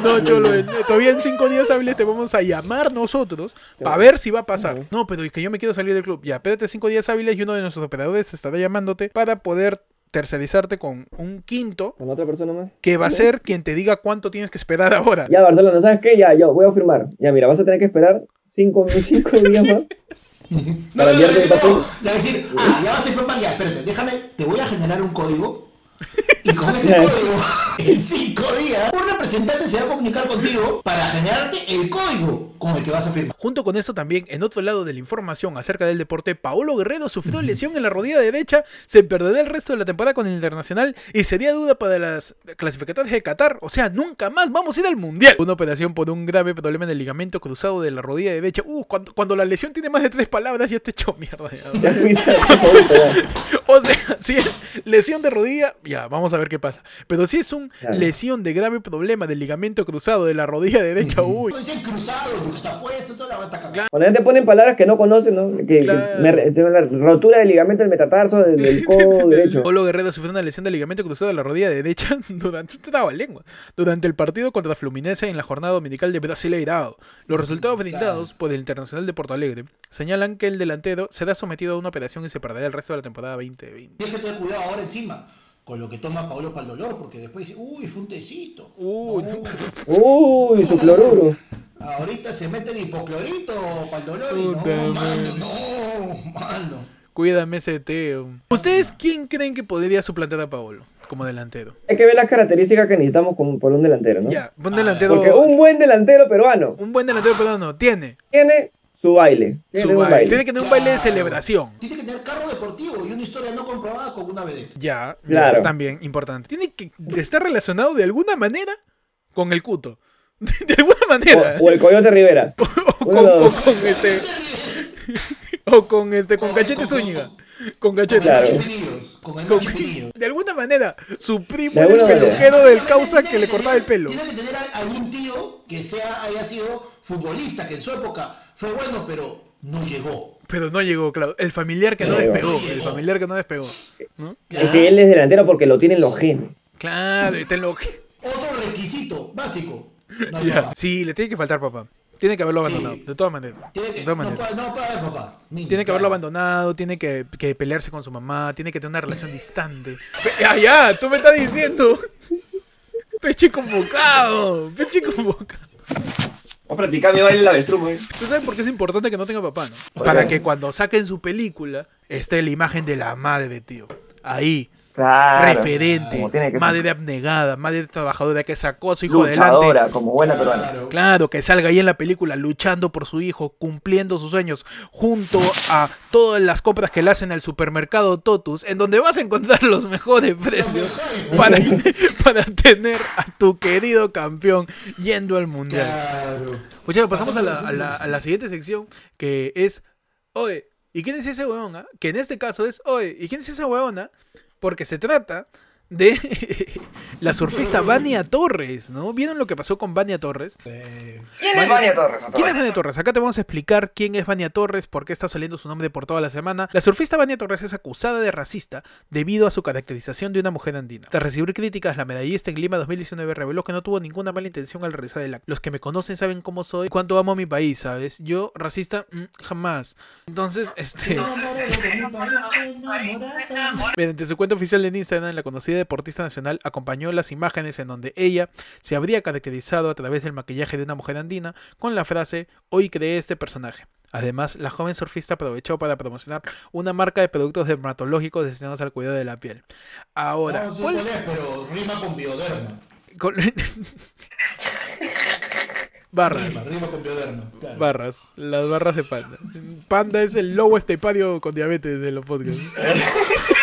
No, Cholo, en- todavía en cinco días hábiles te vamos a llamar nosotros para ver si va a pasar. No, pero es que yo me quiero salir del club. Ya, espérate cinco días hábiles y uno de nuestros operadores estará llamándote para poder tercerizarte con un quinto Con otra persona más. que va a ser quien te diga cuánto tienes que esperar ahora. Ya, Barcelona, ¿sabes qué? Ya, yo voy a firmar. Ya, mira, vas a tener que esperar cinco, cinco días más. Para no, no, enviarte no, no, papel. le va a decir, ah, ya vas a informar, ya, espérate, déjame, te voy a generar un código y con ese código En cinco días, un representante se va a comunicar contigo para generarte el código con el que vas a firmar. Junto con eso también, en otro lado de la información acerca del deporte, Paolo Guerrero sufrió lesión en la rodilla derecha, se perderá el resto de la temporada con el Internacional y sería duda para las clasificatorias de Qatar, o sea, nunca más vamos a ir al Mundial. Una operación por un grave problema en el ligamento cruzado de la rodilla derecha. Uh, cuando, cuando la lesión tiene más de tres palabras ya te echó mierda. ya. O sea, si es lesión de rodilla, ya, vamos a ver qué pasa. Pero si es un Claro. lesión de grave problema del ligamento cruzado de la rodilla derecha, uy. Cruzado. Cuando ya te ponen palabras que no conocen, ¿no? Que, que Claro. me re- tengo la rotura del ligamento del metatarso del, del codo derecho. Polo Guerrero sufrió una lesión del ligamento cruzado de la rodilla derecha durante, estaba lengua, durante el partido contra Fluminense en la jornada dominical de Brasileirao. Los resultados brindados por el Internacional de Porto Alegre señalan que el delantero será sometido a una operación y se perderá el resto de la temporada 2020. Tienes que tener cuidado ahora encima con lo que toma Pablo para el dolor, porque después dice, uy, fue un tecito. Uy. No, Uy, su cloruro. ahorita se mete el hipoclorito para el dolor y no, mano, no, mano. Cuídame ese teo. ¿Ustedes quién creen que podría suplantar a Paolo como delantero? Hay que ver las características que necesitamos como por un delantero, ¿no? Ya, un delantero. Porque un buen delantero peruano Un buen delantero peruano tiene tiene su baile. Tiene su baile. baile. Tiene que tener un baile de celebración. Tiene que tener carro deportivo y una historia no comprobada con una vedette. Ya, Claro. ya, también importante. Tiene que estar relacionado de alguna manera con el cuto. De alguna manera. O, o el Coyote Rivera. O con, o este. O con este. Con cachete Zúñiga. Con cachete. Claro. Con con de alguna manera, su primo De era el manera. del causa que le cortaba el pelo. Tiene que tener algún tío que sea, haya sido futbolista, que en su época fue bueno, pero no llegó. Pero no llegó, claro. El familiar que no despegó. El familiar que no despegó. ¿no? Es que él es delantero porque lo tienen los genes. Claro, y te lo. Otro requisito básico. Sí, le tiene que faltar papá. Tiene que haberlo Sí. abandonado, de todas maneras. Tiene De que, todas no, maneras. no haber papá. Tiene que haberlo claro. abandonado, tiene que, que pelearse con su mamá, tiene que tener una relación distante. Ya, tú me estás diciendo. Peche convocado, peche convocado. Voy a practicar mi baile la avestruz, güey. ¿Tú sabes por qué es importante que no tenga papá, no? ¿Por Para que cuando saquen su película esté la imagen de la madre, tío. Ahí, Claro. referente, Como tiene que madre ser. abnegada, madre trabajadora que sacó a su hijo Luchadora, adelante. como buena peruana. Claro. Claro, que salga ahí en la película luchando por su hijo, cumpliendo sus sueños, junto a todas las compras que le hacen al supermercado Totus, en donde vas a encontrar los mejores precios para, para tener a tu querido campeón yendo al mundial. Claro. Muchachos, pasamos a la, a la- a la siguiente sección que es, oye, ¿y quién es ese huevón? ah? Que en este caso es, oye, ¿y quién es esa huevona? Porque se trata de la surfista Vania Torres, ¿no? ¿Vieron lo que pasó con Vania Torres? ¿Quién es Vania Torres? ¿Quién es Vania Torres? Acá te vamos a explicar quién es Vania Torres, por qué está saliendo su nombre por toda la semana. La surfista Vania Torres es acusada de racista debido a su caracterización de una mujer andina. Tras recibir críticas, la medallista en Lima 2019 reveló que no tuvo ninguna mala intención al realizar el acto. Los que me conocen saben cómo soy, cuánto amo a mi país, ¿sabes? Yo, racista, mm, jamás. Entonces, este... Mediante su cuenta oficial en Instagram, la conocida deportista nacional acompañó las imágenes en donde ella se habría caracterizado a través del maquillaje de una mujer andina con la frase Hoy creé este personaje. Además, la joven surfista aprovechó para promocionar una marca de productos dermatológicos destinados al cuidado de la piel. Ahora, no sé ¿cuál- cuál es, pero rima con bioderma. con- barras. Rima, rima con bioderma. Claro. Barras, las barras de panda. Panda es el lobo estepario con diabetes de los podcasts.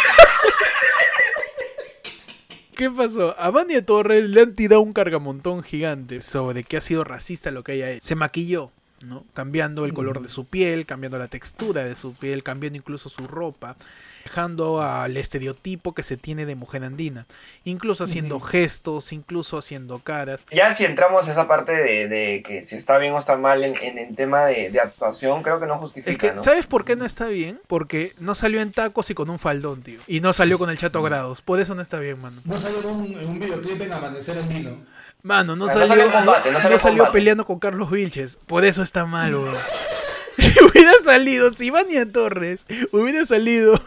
¿Qué pasó? A Vania Torres le han tirado un cargamontón gigante sobre que ha sido racista lo que ella hecho. Se maquilló, ¿no? Cambiando el color de su piel, cambiando la textura de su piel, cambiando incluso su ropa, dejando al estereotipo que se tiene de mujer andina. Incluso haciendo gestos, incluso haciendo caras. Ya si entramos a esa parte de, de que si está bien o está mal en, en el tema de, de actuación, creo que no justifica, Es que, ¿no? ¿sabes por qué no está bien? Porque no salió en tacos y con un faldón, tío. Y no salió con el chato grados. Por eso no está bien, mano. No salió en un, un videoclip en Amanecer en Vino. Mano, no Ah, no salió, salió en combate, no- salió no salió peleando con Carlos Vilches. Por eso está mal, weón. Si hubiera salido, si Vania Torres hubiera salido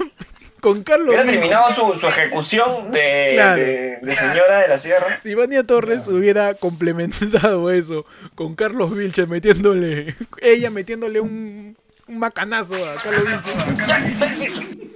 con Carlos Hubiera terminado su, su ejecución de, Claro. de, de señora de la sierra. Si Vania Torres hubiera complementado eso con Carlos Vilches metiéndole, ella metiéndole un, un macanazo a Carlos Vilches.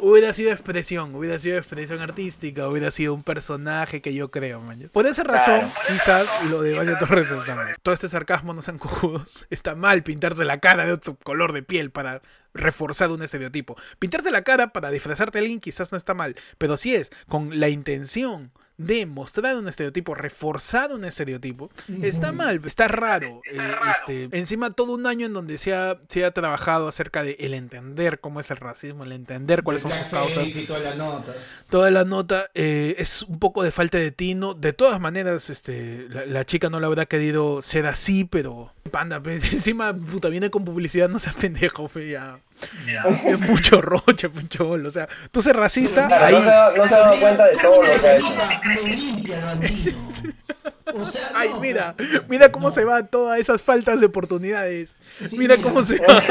Hubiera sido expresión, hubiera sido expresión artística, hubiera sido un personaje que yo creo, man. Por esa razón, quizás lo de Vania Torres está mal. Todo este sarcasmo no sean cojudos. Está mal pintarse la cara de otro color de piel para reforzar un estereotipo. Pintarte la cara para disfrazarte a alguien quizás no está mal, pero si es con la intención de mostrar un estereotipo, reforzar un estereotipo, está mal, está raro. Eh, este, encima todo un año en donde se ha, se ha trabajado acerca de el entender cómo es el racismo, el entender cuáles son sus causas. Y toda la nota. Toda la nota eh, es un poco de falta de tino. De todas maneras, este, la, la chica no la habrá querido ser así, pero panda, pues, encima puta viene con publicidad, no seas pendejo, fe, ya. Es mucho roche, mucho. O sea, tú ser racista, Claro, ahí. no, se, ha- no se ha dado cuenta de todo lo que ha hecho. Me limpia el bandido. O sea, Ay, no, mira, mira cómo no. se van todas esas faltas de oportunidades. Sí, Mira mira. cómo se va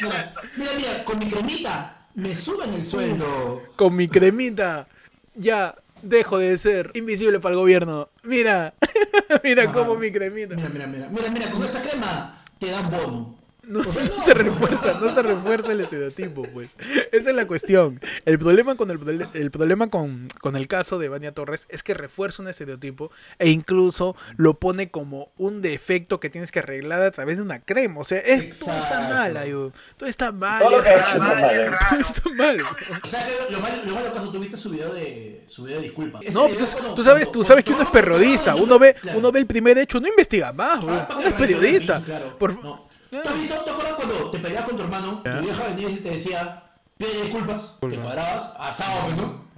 Mira, mira, mira, con mi cremita me suben el sueldo. Con mi cremita, ya dejo de ser invisible para el gobierno. Mira, mira Ajá. cómo mi cremita. Mira, mira, mira, mira, mira, con esta crema te dan bono. No, se refuerza, no se refuerza el estereotipo, pues. Esa es la cuestión. El problema con el, el problema con, con el caso de Vania Torres es que refuerza un estereotipo e incluso lo pone como un defecto que tienes que arreglar a través de una crema. O sea, es, todo está mal, Ayu. Todo está mal. Todo lo que ha hecho está mal. Todo está mal. O sea, que lo malo, lo malo caso tuviste su video de su video de disculpas. No, video tú, cuando- tú sabes, tú sabes que uno es periodista. no, Uno ve, claro. uno ve el primer hecho, no investiga más, weón. Ah, Uno es periodista. Por- No. Ah. ¿Tú has visto, te acuerdas cuando te peleabas con tu hermano? Tu vieja venía y te decía, pide disculpas, te cuadrabas, asado, pues, ¿no?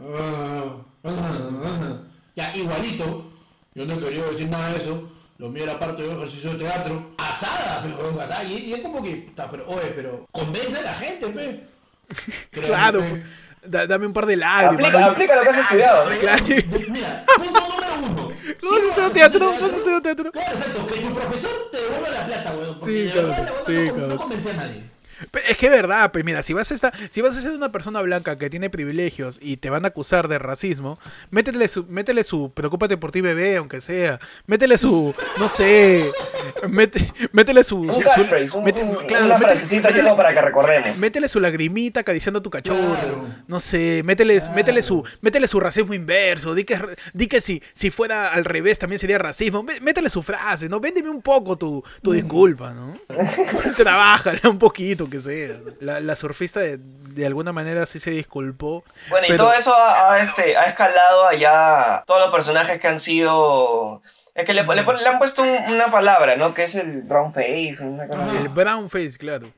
Ya, igualito, yo no quería decir nada de eso, lo mío era parte de un ejercicio de teatro, asada, pero asada, y, y es como que, pero, oye, pero convence a la gente, pe. Claro, pe. da- dame un par de lágrimas. Aplica, ¿no? aplica lo que has estudiado. Mira. No has estudiado teatro, no has estudiado teatro. Claro, exacto, que tu profesor te devuelva la plata, weón. Porque Sí, de verdad sí, no, no causa. convence a nadie. Es que es verdad, pues mira, si vas a estar, si vas a ser una persona blanca que tiene privilegios y te van a acusar de racismo, métele su, métele su, preocúpate por ti bebé, aunque sea, métele su, no sé, mete- métele su, Un su- su- catchphrase, un- mete- un- claro, una métele- frasecita como para que recordemos. Métele su lagrimita acariciando a tu cachorro. Claro. No sé, métele, Claro. métele su, métele su racismo inverso. Di que, di que si, si fuera al revés también sería racismo. Mé- Métele su frase, ¿no? Véndeme un poco tu, tu disculpa, ¿no? Trabájala un poquito, que sea. La, la surfista de, de alguna manera sí se disculpó. Bueno, y pero- todo eso ha, ha, este, ha escalado allá todos los personajes que han sido... Es que le, le, le han puesto un- una palabra, ¿no? Que es el brown face, una cosa así. El brown face, claro.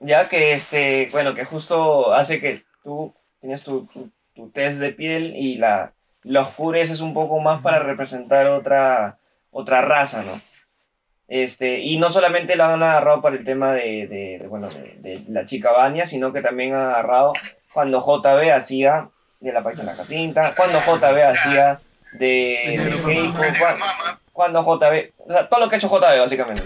Ya que, este, bueno, que justo hace que tú tienes tu, tu, tu test de piel y la, la oscureces un poco más para representar otra, otra raza, ¿no? Este, y no solamente la han agarrado para el tema de, de, de, bueno, de, de la chica Vania, sino que también han agarrado cuando JB hacía de la paisana Jacinta, cuando JB hacía de, de Keiko, cuando, cuando JB, o sea, todo lo que ha hecho JB básicamente.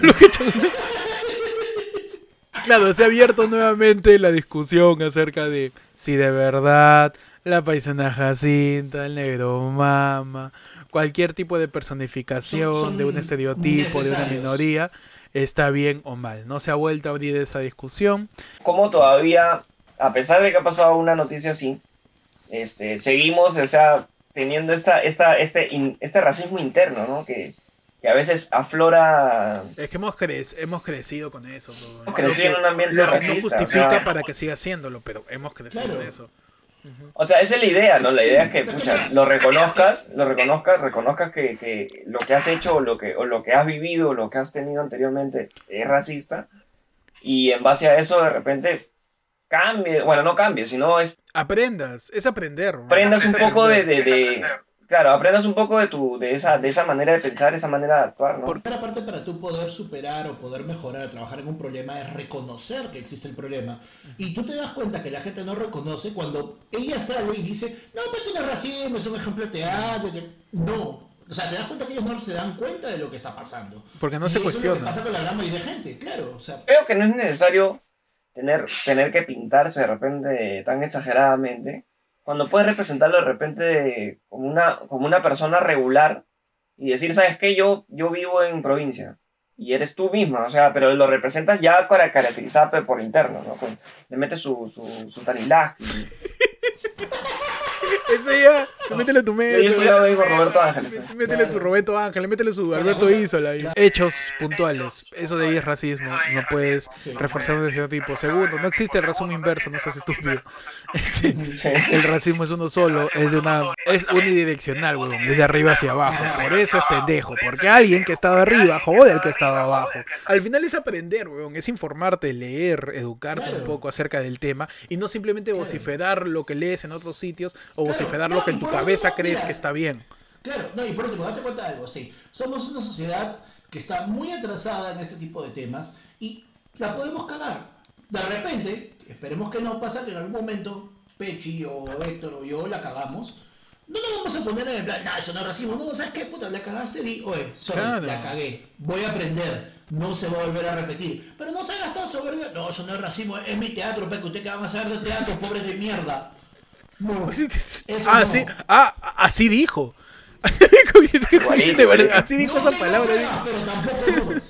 Claro, se ha abierto nuevamente la discusión acerca de si de verdad la paisana Jacinta, el negro mama, cualquier tipo de personificación Son- son de un estereotipo, de una minoría, está bien o mal. No se ha vuelto a abrir esa discusión. cómo todavía, a pesar de que ha pasado una noticia así, este, seguimos, o sea, teniendo esta, esta, este, in- este racismo interno, ¿no? Que, que a veces aflora... Es que hemos, crec- hemos crecido con eso. bro. Hemos crecido Lo que- en un ambiente Lo que racista, no o justifica sea- para que siga haciéndolo, pero hemos crecido Claro. en eso. O sea, esa es la idea, ¿no? La idea es que, pucha, lo reconozcas, lo reconozcas, reconozcas que, que lo que has hecho o lo que, o lo que has vivido o lo que has tenido anteriormente es racista y en base a eso de repente cambie, bueno, no cambie, sino es Aprendas, es aprender. bro. aprendas Es un poco de, aprender. de, de- claro, aprendas un poco de tu, de esa, de esa manera de pensar, esa manera de actuar, ¿no? Por- Pero aparte para tú poder superar o poder mejorar, trabajar en un problema es reconocer que existe el problema. Y tú te das cuenta que la gente no reconoce cuando ella sale y dice, no, pero no es racismo, es un ejemplo de teatro. que-". No. O sea, te das cuenta que ellos no se dan cuenta de lo que está pasando. Porque no Y se eso Es lo que cuestiona. pasa con la gran mayoría de gente, claro. O sea, Creo que no es necesario tener, tener que pintarse de repente tan exageradamente, cuando puedes representarlo de repente como una, como una persona regular y decir, ¿sabes qué? Yo, yo vivo en provincia. y eres tú misma, o sea, pero lo representas ya para caracterizar pe- por interno, ¿no? Con- le metes su, su, su. Ese ya, métele a tu Yo he estudiado ahí con Roberto Ángeles. Métele su Roberto Ángel, métele su Alberto Isola. ahí. Hechos puntuales. Eso de ahí es racismo. No puedes reforzar un estereotipo. Segundo, no existe el racismo inverso, no seas estúpido. Este, el racismo es uno solo, es de una es unidireccional, weón, es de arriba hacia abajo. Por eso es pendejo, porque alguien que ha estado arriba jode al que ha estado abajo. Al final es aprender, weón, es informarte, leer, educarte un poco acerca del tema y no simplemente vociferar lo que lees en otros sitios o vociferar lo que en tu cabeza crees que está bien. Claro, no, y por último, date cuenta de algo, sí. Somos una sociedad que está muy atrasada en este tipo de temas y la podemos cagar. De repente, esperemos que no pasa que en algún momento Pechi o Héctor o yo la cagamos. No nos vamos a poner en el plan, no, eso no es racismo, no, ¿sabes qué? Puta, la cagaste, di, oye, sorry, Claro. la cagué, voy a aprender, no se va a volver a repetir. Pero no se hagas tan soberbio, no, eso no es racismo, es mi teatro, pe, que usted que van a saber de teatro, pobres de mierda. No, eso Ah, no. sí, ah, así dijo. Así dijo esa palabra. Pero tampoco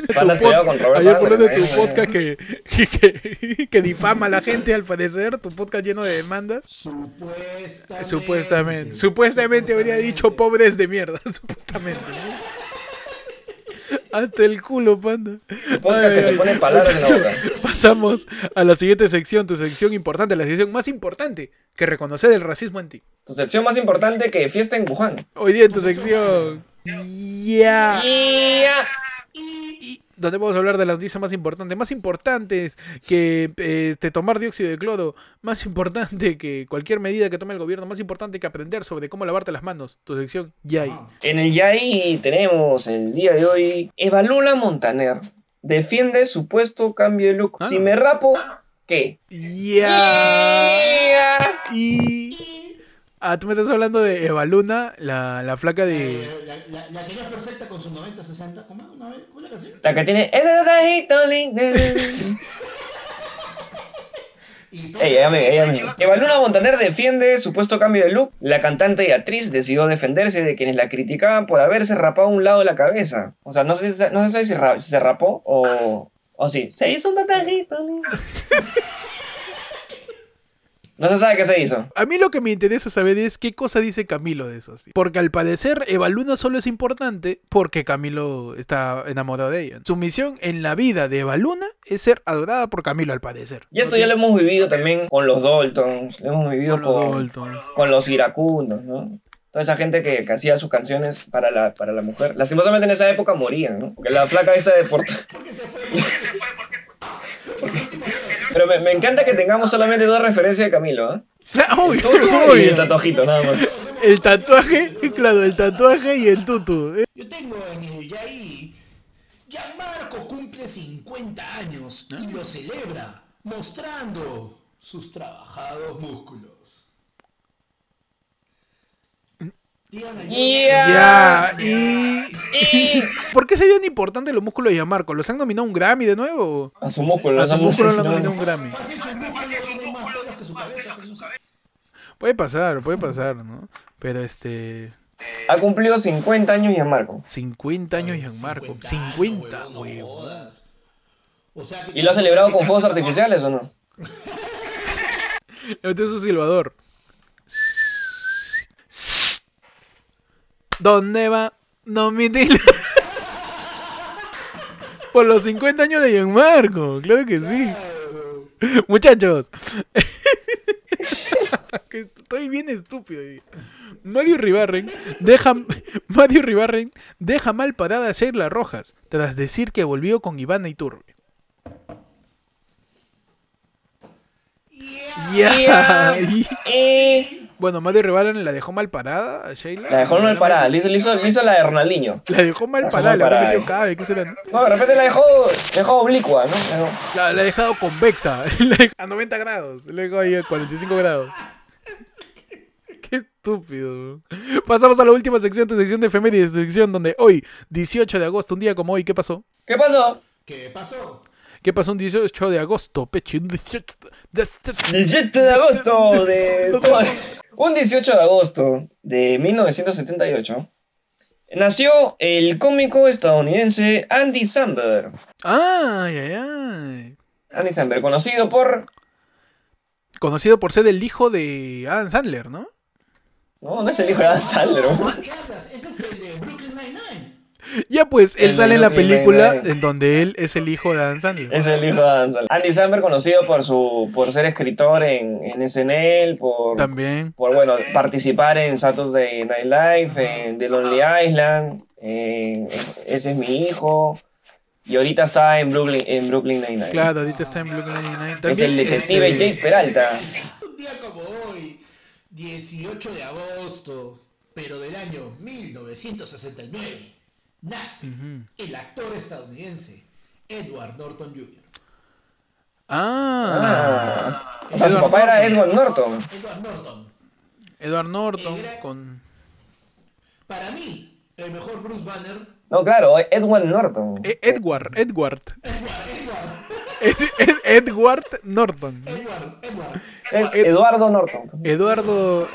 con Ayer por de Ángeles, tu ¿eh? podcast que, que, que difama a la gente al parecer, tu podcast lleno de demandas. Supuestamente. Supuestamente, supuestamente habría dicho pobres de mierda, supuestamente. Hasta el culo, panda. Tu podcast que te pone palabras en la boca. Pasamos a la siguiente sección, tu sección importante, la sección más importante, que reconocer el racismo en ti. Tu sección más importante que fiesta en Wuhan. Hoy día en tu sección. Ya. Y donde vamos a hablar de la noticia más importante, más importantes que eh, tomar dióxido de cloro, más importante que cualquier medida que tome el gobierno, más importante que aprender sobre cómo lavarte las manos. Tu sección ya ahí. En el YAI tenemos el día de hoy. Evaluna Montaner defiende supuesto cambio de look. Ah. Si me rapo, ¿qué? Ya. Y ah, tú me estás hablando de Eva Luna, la, la flaca de Eh, La, la, la que no es perfecta con su 90-60. ¿Cómo la que tiene. Ella, ella ella me. Evaluna Montaner defiende supuesto cambio de look. La cantante y actriz decidió defenderse de quienes la criticaban por haberse rapado un lado de la cabeza. O sea, no, sé, si- no se sabe si, ra- si se rapó o. O sí. Se hizo un tatajito. No se sabe qué se hizo. A mí lo que me interesa saber es qué cosa dice Camilo de eso. sí. Porque al parecer Eva Luna solo es importante porque Camilo está enamorado de ella. Su misión en la vida de Eva Luna es ser adorada por Camilo al parecer. Y esto ya lo hemos vivido también con los Daltons, lo hemos vivido Con con, los con los iracundos, ¿no? Toda esa gente que, que hacía sus canciones para la, para la mujer. Lastimosamente en esa época morían, ¿no? Porque la flaca esta de Porto... Pero me, me encanta que tengamos solamente dos referencias de Camilo, ¿ah? Uy, Tutu uy. y el tatuajito, nada más. El tatuaje, claro, el tatuaje y el tutu. Eh, Yo tengo en el Yaí. Gianmarco cumple 50 años y lo celebra mostrando sus trabajados músculos. Díganme, Ya, y... Y... ¿Por qué serían importantes los músculos de Yamarco? ¿Los han nominado a un Grammy de nuevo? A su músculo, A su músculo músculo, han no. nominado un Grammy. Puede pasar, puede pasar, ¿no? Pero este... Ha cumplido 50 años Gianmarco. 50 años Gianmarco. 50, huevón, no huevo. jodas. O sea que ¿Y lo ha celebrado con fuegos artificiales o no? Este es su silbador. ¿Dónde va? No me. Por los 50 años de Gianmarco, claro que sí. Muchachos. Estoy bien estúpido. Mario Ribarren deja Mario Ribarren deja mal parada a Sheila Rojas tras decir que volvió con Ivana Iturbe. Ya. Y- Y... Bueno, Mario Ribarren la dejó mal parada a Sheila. La dejó mal parada, le hizo, le hizo, le hizo la de Ronaldinho. La dejó mal La dejó parada, mal le habrá metido cabe, ¿qué será? no? De repente la dejó, la dejó oblicua, ¿no? La dejó- La, la ha dejado convexa, la a 90 grados, le dejó ahí a 45 grados. Qué estúpido. Pasamos a la última sección, tu sección de efemérides, tu sección donde hoy, 18 de agosto, un día como hoy, ¿qué pasó? ¿Qué pasó? ¿Qué pasó? ¿Qué pasó un 18 de agosto, peche? Un 18 de- 17 de agosto de... Un 18 de agosto de 1978, nació el cómico estadounidense Andy Samberg. Ay, ay, ay. Andy Samberg, conocido por... Conocido por ser el hijo de Adam Sandler, ¿no? No, no es el hijo de Adam Sandler. ¿no? ¿Qué hablas? Ese es el de Brooklyn Nine-Nine. Ya pues, él El sale en la película en donde él es el hijo de Adam Sandler. Es el hijo de Adam Sandler. Andy Samberg, conocido por su por ser escritor en, en SNL, por, También. por bueno, participar en Saturday Night Live, en The Lonely Island, en, en Ese es mi hijo. Y ahorita está en Brooklyn, en Brooklyn Nine-Nine. Claro, ahorita está en Brooklyn Nine-Nine. es el detective este, Jake Peralta. Un día como hoy, 18 de agosto, pero del año 1969, nace el actor estadounidense Edward Norton Jr. Ah, Ah, o sea, su papá era Edward Norton. Edward Norton, Edward Norton Era- con... para mí, el mejor Bruce Banner. No, claro, Edward Norton. E- Edward, Edward. Edward, Edward, Ed- Ed- Edward Norton. Edward, Edward. Es Eduardo Norton. Eduardo...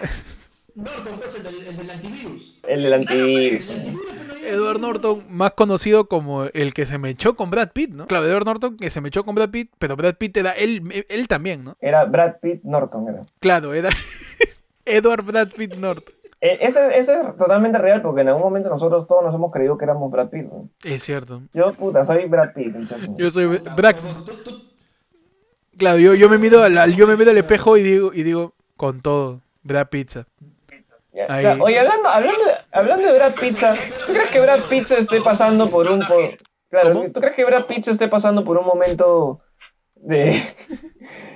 Norton es el del, el del antivirus. El del antivirus. El antivirus, pero ya- Edward Norton, más conocido como el que se me echó con Brad Pitt, ¿no? Claro, Edward Norton que se me echó con Brad Pitt, pero Brad Pitt era él, él también, ¿no? Era Brad Pitt Norton. Era. Claro, era Edward Brad Pitt Norton. Eso, eso es totalmente real porque en algún momento nosotros todos nos hemos creído que éramos Brad Pitt. ¿no? Es cierto. Yo, puta, soy Brad Pitt. muchacho. Yo soy Brad... tú- Claro, yo, yo me miro al, al- yo me miro al espejo y digo, y digo, con todo, Brad Pizza. Claro. Oye, hablando, hablando, de, hablando de Brad Pizza, ¿tú crees que Brad se esté pasando por un... Por, claro, ¿Cómo? ¿tú crees que Brad se esté pasando por un momento de...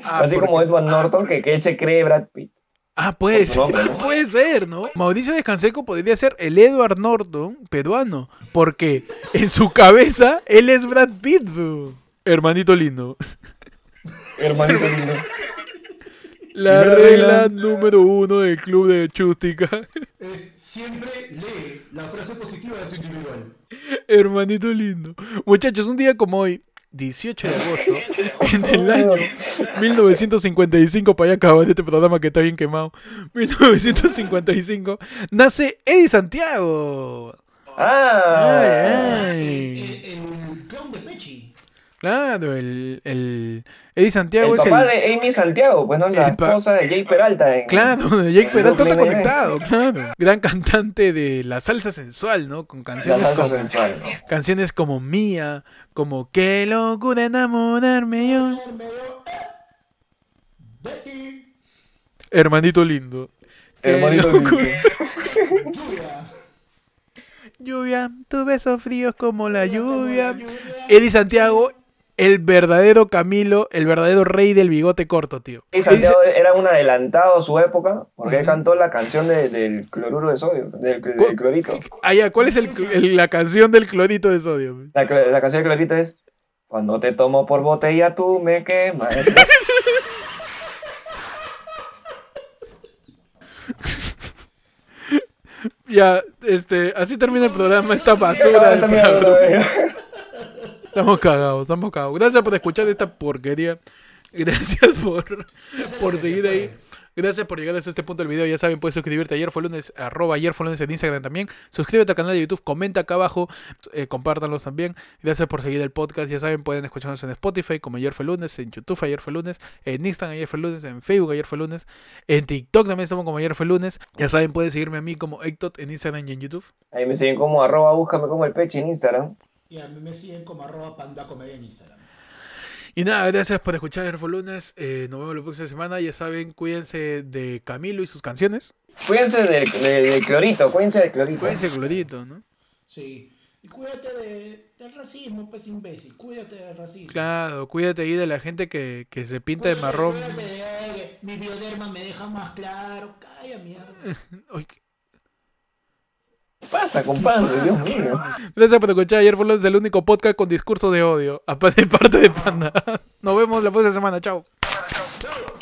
así porque- como Edward Norton, que, que él se cree Brad Pitt? Ah, puede nombre, ser, ¿no? puede ser, ¿no? Mauricio Descanseco podría ser el Edward Norton peruano, porque en su cabeza él es Brad Pitt, bro. hermanito lindo. Hermanito lindo. La regla regla. número uno del club de Chústica. es siempre lee la frase positiva de tu individual. Hermanito lindo. Muchachos, un día como hoy, 18 de agosto, en el año 1955, para allá acabar este programa que está bien quemado, 1955, nace Eddie Santiago. Ah, Ay, El, ay. el clown de Pechi. Claro, el, el Eddie Santiago el es papá el... de Amy Santiago, pues no, la el esposa de Jake Peralta. en- Claro, de Jake Peralta está conectado, claro. Gran cantante de la salsa sensual, ¿no? Con La canciones salsa como, sensual. ¿no? canciones como Mía, como Qué locura enamorarme yo. Betty. Hermanito lindo. Hermanito lindo. Lluvia. Lluvia, tu beso frío como la lluvia. Lluvia. Eddie Santiago, el verdadero Camilo, el verdadero rey del bigote corto, tío. Y Santiago era un adelantado a su época porque él cantó la canción de- del cloruro de sodio, del, del clorito. Ah, ya, ¿cuál es el- el- la canción del clorito de sodio? La canción del clorito es Cuando te tomo por botella tú me quemas. Ya, este, así termina el programa, esta basura. Ah, de esta mierda, programa. güey. Estamos cagados, estamos cagados. Gracias por escuchar esta porquería. Gracias por, por seguir ahí. Gracias por llegar hasta este punto del video. Ya saben, puedes suscribirte. Ayer fue lunes, arroba ayer fue lunes en Instagram también. Suscríbete al canal de YouTube, comenta acá abajo, eh, compártanlos también. Gracias por seguir el podcast. Ya saben, pueden escucharnos en Spotify como ayer fue lunes, en YouTube ayer fue lunes, en Instagram ayer fue lunes, en Facebook ayer fue lunes, en TikTok también estamos como ayer fue lunes. Ya saben, pueden seguirme a mí como Ectot en Instagram y en YouTube. Ahí me siguen como arroba búscame como el peche en Instagram. Y a mí me siguen como arroba panda comedia en Instagram. Y nada, gracias por escuchar fue lunes. Eh, nos vemos la próxima semana. Ya saben, cuídense de Camilo y sus canciones. Cuídense del, del- del clorito, cuídense del clorito. Cuídense, Glorito, ¿no? Sí. Y cuídate de, del racismo, pues imbécil. Cuídate del racismo. Claro, cuídate ahí de la gente que, que se pinta de marrón. cuídate de, "Ay, mi bioderma me deja más claro. Calla, mierda. Uy, ¿Qué pasa, compadre? Dios mío. Gracias por escuchar. Ayer fue el único podcast con discurso de odio. Aparte de parte de Panda. Nos vemos la próxima semana. Chao. Chao.